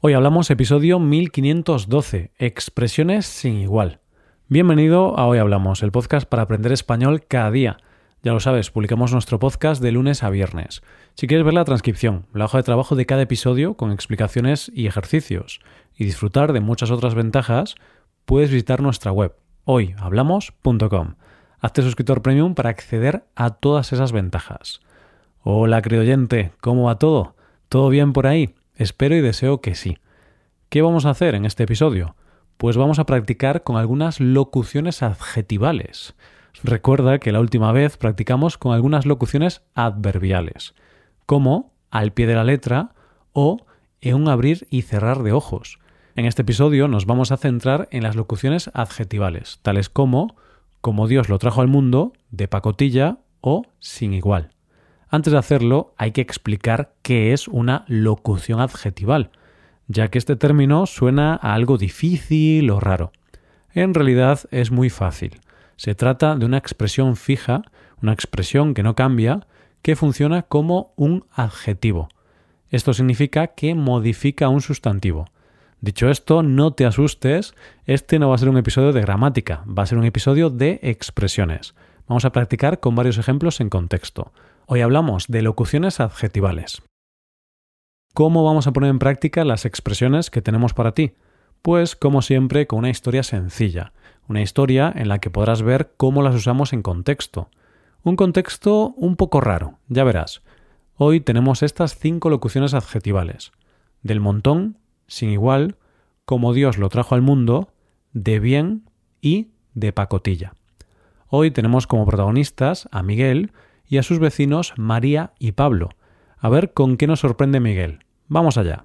Hoy hablamos episodio 1512, expresiones sin igual. Bienvenido a Hoy Hablamos, el podcast para aprender español cada día. Ya lo sabes, publicamos nuestro podcast de lunes a viernes. Si quieres ver la transcripción, la hoja de trabajo de cada episodio con explicaciones y ejercicios, y disfrutar de muchas otras ventajas, puedes visitar nuestra web, hoyhablamos.com. Hazte suscriptor premium para acceder a todas esas ventajas. Hola, querido oyente, ¿cómo va todo? ¿Todo bien por ahí? Espero y deseo que sí. ¿Qué vamos a hacer en este episodio? Pues vamos a practicar con algunas locuciones adjetivales. Recuerda que la última vez practicamos con algunas locuciones adverbiales, como al pie de la letra o en un abrir y cerrar de ojos. En este episodio nos vamos a centrar en las locuciones adjetivales, tales como como Dios lo trajo al mundo, de pacotilla o sin igual. Antes de hacerlo, hay que explicar qué es una locución adjetival, ya que este término suena a algo difícil o raro. En realidad es muy fácil. Se trata de una expresión fija, una expresión que no cambia, que funciona como un adjetivo. Esto significa que modifica un sustantivo. Dicho esto, no te asustes, este no va a ser un episodio de gramática, va a ser un episodio de expresiones. Vamos a practicar con varios ejemplos en contexto. Hoy hablamos de locuciones adjetivales. ¿Cómo vamos a poner en práctica las expresiones que tenemos para ti? Pues como siempre con una historia sencilla, una historia en la que podrás ver cómo las usamos en contexto. Un contexto un poco raro, ya verás. Hoy tenemos estas cinco locuciones adjetivales. Del montón, sin igual, como Dios lo trajo al mundo, de bien y de pacotilla. Hoy tenemos como protagonistas a Miguel, y a sus vecinos María y Pablo. A ver con qué nos sorprende Miguel. Vamos allá.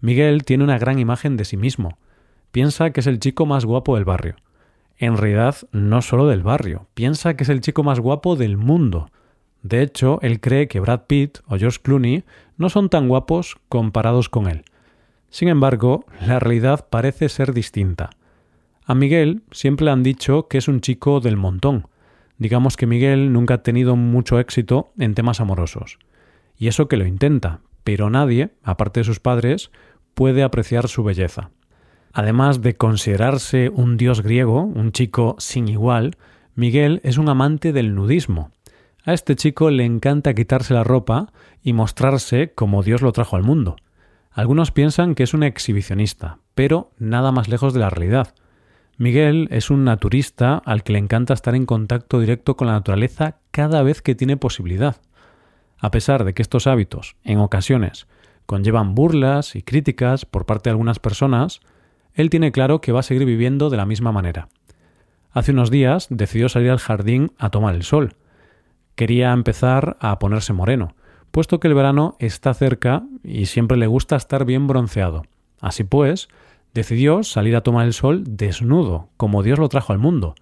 Miguel tiene una gran imagen de sí mismo. Piensa que es el chico más guapo del barrio. En realidad, no solo del barrio, piensa que es el chico más guapo del mundo. De hecho, él cree que Brad Pitt o George Clooney no son tan guapos comparados con él. Sin embargo, la realidad parece ser distinta. A Miguel siempre han dicho que es un chico del montón, Digamos que Miguel nunca ha tenido mucho éxito en temas amorosos. Y eso que lo intenta, pero nadie, aparte de sus padres, puede apreciar su belleza. Además de considerarse un dios griego, un chico sin igual, Miguel es un amante del nudismo. A este chico le encanta quitarse la ropa y mostrarse como Dios lo trajo al mundo. Algunos piensan que es un exhibicionista, pero nada más lejos de la realidad. Miguel es un naturista al que le encanta estar en contacto directo con la naturaleza cada vez que tiene posibilidad. A pesar de que estos hábitos, en ocasiones, conllevan burlas y críticas por parte de algunas personas, él tiene claro que va a seguir viviendo de la misma manera. Hace unos días decidió salir al jardín a tomar el sol. Quería empezar a ponerse moreno, puesto que el verano está cerca y siempre le gusta estar bien bronceado. Así pues, decidió salir a tomar el sol desnudo, como Dios lo trajo al mundo.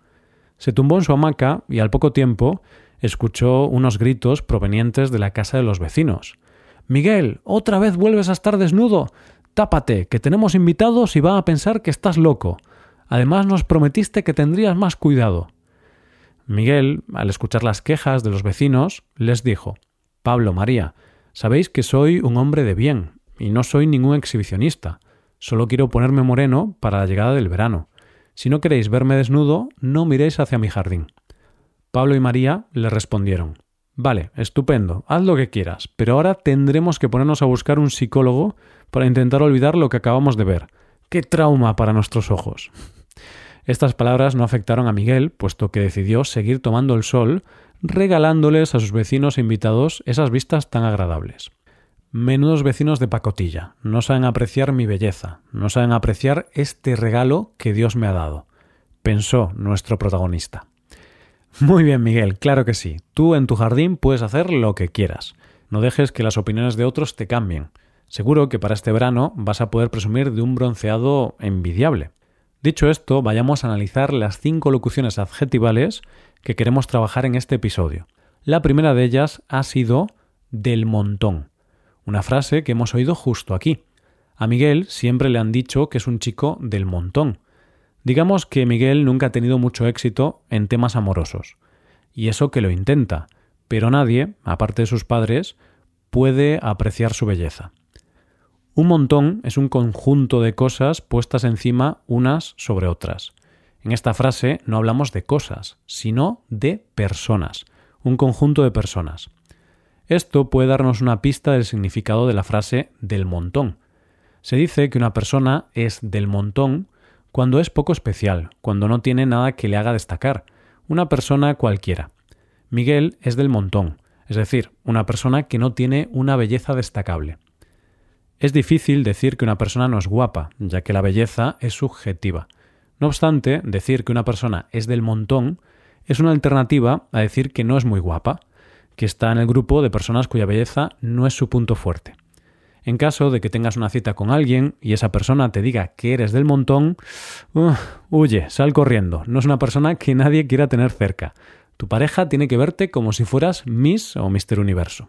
Se tumbó en su hamaca y al poco tiempo escuchó unos gritos provenientes de la casa de los vecinos. Miguel, otra vez vuelves a estar desnudo. Tápate, que tenemos invitados y va a pensar que estás loco. Además nos prometiste que tendrías más cuidado. Miguel, al escuchar las quejas de los vecinos, les dijo Pablo, María, sabéis que soy un hombre de bien, y no soy ningún exhibicionista. Solo quiero ponerme moreno para la llegada del verano. Si no queréis verme desnudo, no miréis hacia mi jardín. Pablo y María le respondieron Vale, estupendo, haz lo que quieras, pero ahora tendremos que ponernos a buscar un psicólogo para intentar olvidar lo que acabamos de ver. ¡Qué trauma para nuestros ojos! Estas palabras no afectaron a Miguel, puesto que decidió seguir tomando el sol, regalándoles a sus vecinos e invitados esas vistas tan agradables. Menudos vecinos de pacotilla, no saben apreciar mi belleza, no saben apreciar este regalo que Dios me ha dado, pensó nuestro protagonista. Muy bien, Miguel, claro que sí. Tú en tu jardín puedes hacer lo que quieras. No dejes que las opiniones de otros te cambien. Seguro que para este verano vas a poder presumir de un bronceado envidiable. Dicho esto, vayamos a analizar las cinco locuciones adjetivales que queremos trabajar en este episodio. La primera de ellas ha sido del montón. Una frase que hemos oído justo aquí. A Miguel siempre le han dicho que es un chico del montón. Digamos que Miguel nunca ha tenido mucho éxito en temas amorosos. Y eso que lo intenta, pero nadie, aparte de sus padres, puede apreciar su belleza. Un montón es un conjunto de cosas puestas encima unas sobre otras. En esta frase no hablamos de cosas, sino de personas, un conjunto de personas. Esto puede darnos una pista del significado de la frase del montón. Se dice que una persona es del montón cuando es poco especial, cuando no tiene nada que le haga destacar, una persona cualquiera. Miguel es del montón, es decir, una persona que no tiene una belleza destacable. Es difícil decir que una persona no es guapa, ya que la belleza es subjetiva. No obstante, decir que una persona es del montón es una alternativa a decir que no es muy guapa, que está en el grupo de personas cuya belleza no es su punto fuerte. En caso de que tengas una cita con alguien y esa persona te diga que eres del montón, huye, sal corriendo. No es una persona que nadie quiera tener cerca. Tu pareja tiene que verte como si fueras Miss o Mister Universo.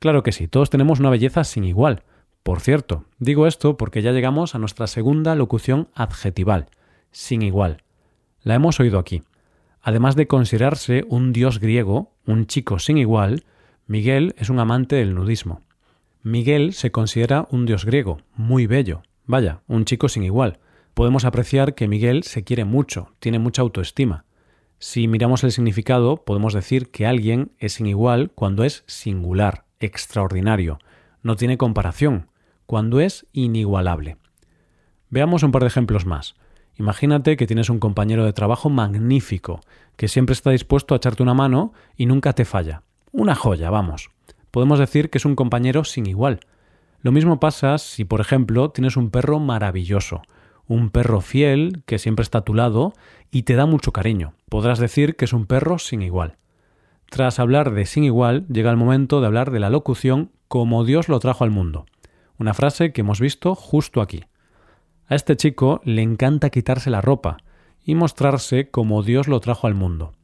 Claro que sí, todos tenemos una belleza sin igual. Por cierto, digo esto porque ya llegamos a nuestra segunda locución adjetival, sin igual. La hemos oído aquí. Además de considerarse un dios griego, un chico sin igual, Miguel es un amante del nudismo. Miguel se considera un dios griego, muy bello, vaya, un chico sin igual. Podemos apreciar que Miguel se quiere mucho, tiene mucha autoestima. Si miramos el significado, podemos decir que alguien es sin igual cuando es singular, extraordinario, no tiene comparación, cuando es inigualable. Veamos un par de ejemplos más. Imagínate que tienes un compañero de trabajo magnífico, que siempre está dispuesto a echarte una mano y nunca te falla. Una joya, vamos. Podemos decir que es un compañero sin igual. Lo mismo pasa si, por ejemplo, tienes un perro maravilloso, un perro fiel que siempre está a tu lado y te da mucho cariño. Podrás decir que es un perro sin igual. Tras hablar de sin igual, llega el momento de hablar de la locución como Dios lo trajo al mundo. Una frase que hemos visto justo aquí. A este chico le encanta quitarse la ropa y mostrarse como Dios lo trajo al mundo.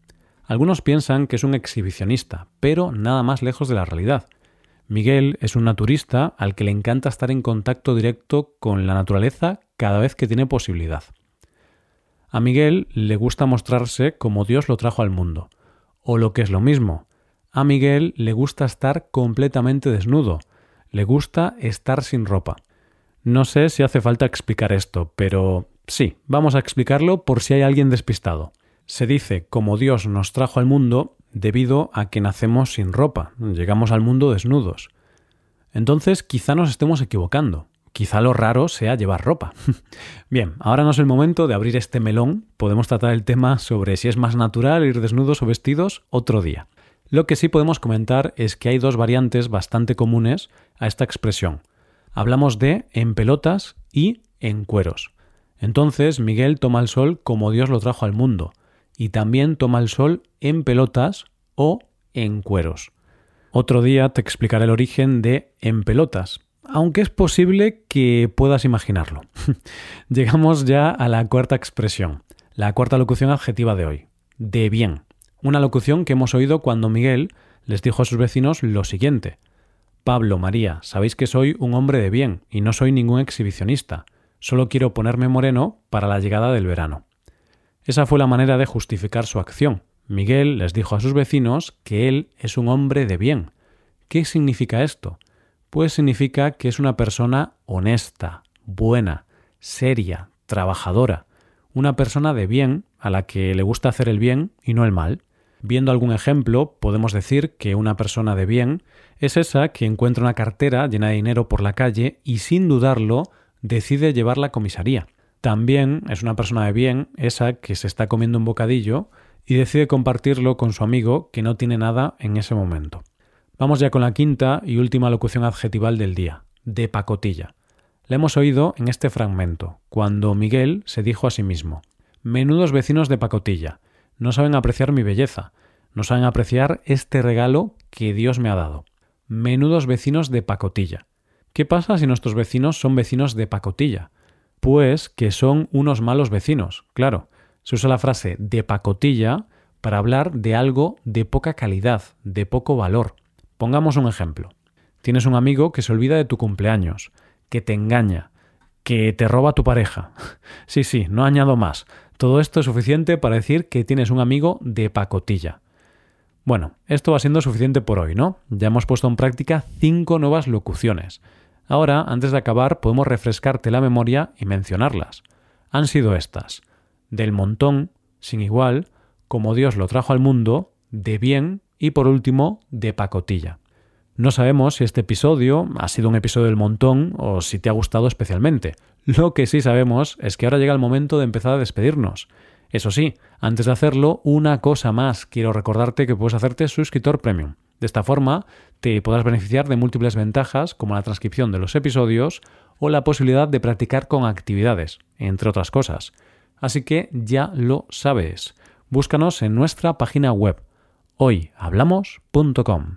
Algunos piensan que es un exhibicionista, pero nada más lejos de la realidad. Miguel es un naturista al que le encanta estar en contacto directo con la naturaleza cada vez que tiene posibilidad. A Miguel le gusta mostrarse como Dios lo trajo al mundo. O lo que es lo mismo, a Miguel le gusta estar completamente desnudo, le gusta estar sin ropa. No sé si hace falta explicar esto, pero sí, vamos a explicarlo por si hay alguien despistado. Se dice como Dios nos trajo al mundo debido a que nacemos sin ropa, llegamos al mundo desnudos. Entonces quizá nos estemos equivocando. Quizá lo raro sea llevar ropa. Bien, ahora no es el momento de abrir este melón. Podemos tratar el tema sobre si es más natural ir desnudos o vestidos otro día. Lo que sí podemos comentar es que hay dos variantes bastante comunes a esta expresión hablamos de en pelotas y en cueros. Entonces Miguel toma el sol como Dios lo trajo al mundo, y también toma el sol en pelotas o en cueros. Otro día te explicaré el origen de en pelotas, aunque es posible que puedas imaginarlo. Llegamos ya a la cuarta expresión, la cuarta locución adjetiva de hoy, de bien. Una locución que hemos oído cuando Miguel les dijo a sus vecinos lo siguiente, Pablo, María, sabéis que soy un hombre de bien y no soy ningún exhibicionista. Solo quiero ponerme moreno para la llegada del verano. Esa fue la manera de justificar su acción. Miguel les dijo a sus vecinos que él es un hombre de bien. ¿Qué significa esto? Pues significa que es una persona honesta, buena, seria, trabajadora, una persona de bien a la que le gusta hacer el bien y no el mal. Viendo algún ejemplo, podemos decir que una persona de bien es esa que encuentra una cartera llena de dinero por la calle y sin dudarlo decide llevarla a comisaría. También es una persona de bien esa que se está comiendo un bocadillo y decide compartirlo con su amigo que no tiene nada en ese momento. Vamos ya con la quinta y última locución adjetival del día, de pacotilla. La hemos oído en este fragmento, cuando Miguel se dijo a sí mismo Menudos vecinos de pacotilla, no saben apreciar mi belleza, no saben apreciar este regalo que Dios me ha dado. Menudos vecinos de pacotilla. ¿Qué pasa si nuestros vecinos son vecinos de pacotilla? Pues que son unos malos vecinos, claro. Se usa la frase de pacotilla para hablar de algo de poca calidad, de poco valor. Pongamos un ejemplo. Tienes un amigo que se olvida de tu cumpleaños, que te engaña, que te roba tu pareja. Sí, sí, no añado más. Todo esto es suficiente para decir que tienes un amigo de pacotilla. Bueno, esto va siendo suficiente por hoy, ¿no? Ya hemos puesto en práctica cinco nuevas locuciones. Ahora, antes de acabar, podemos refrescarte la memoria y mencionarlas. Han sido estas. Del montón, sin igual, como Dios lo trajo al mundo, de bien y por último, de pacotilla. No sabemos si este episodio ha sido un episodio del montón o si te ha gustado especialmente. Lo que sí sabemos es que ahora llega el momento de empezar a despedirnos. Eso sí, antes de hacerlo, una cosa más. Quiero recordarte que puedes hacerte suscriptor premium. De esta forma, te podrás beneficiar de múltiples ventajas como la transcripción de los episodios o la posibilidad de practicar con actividades, entre otras cosas. Así que ya lo sabes. Búscanos en nuestra página web hoyhablamos.com.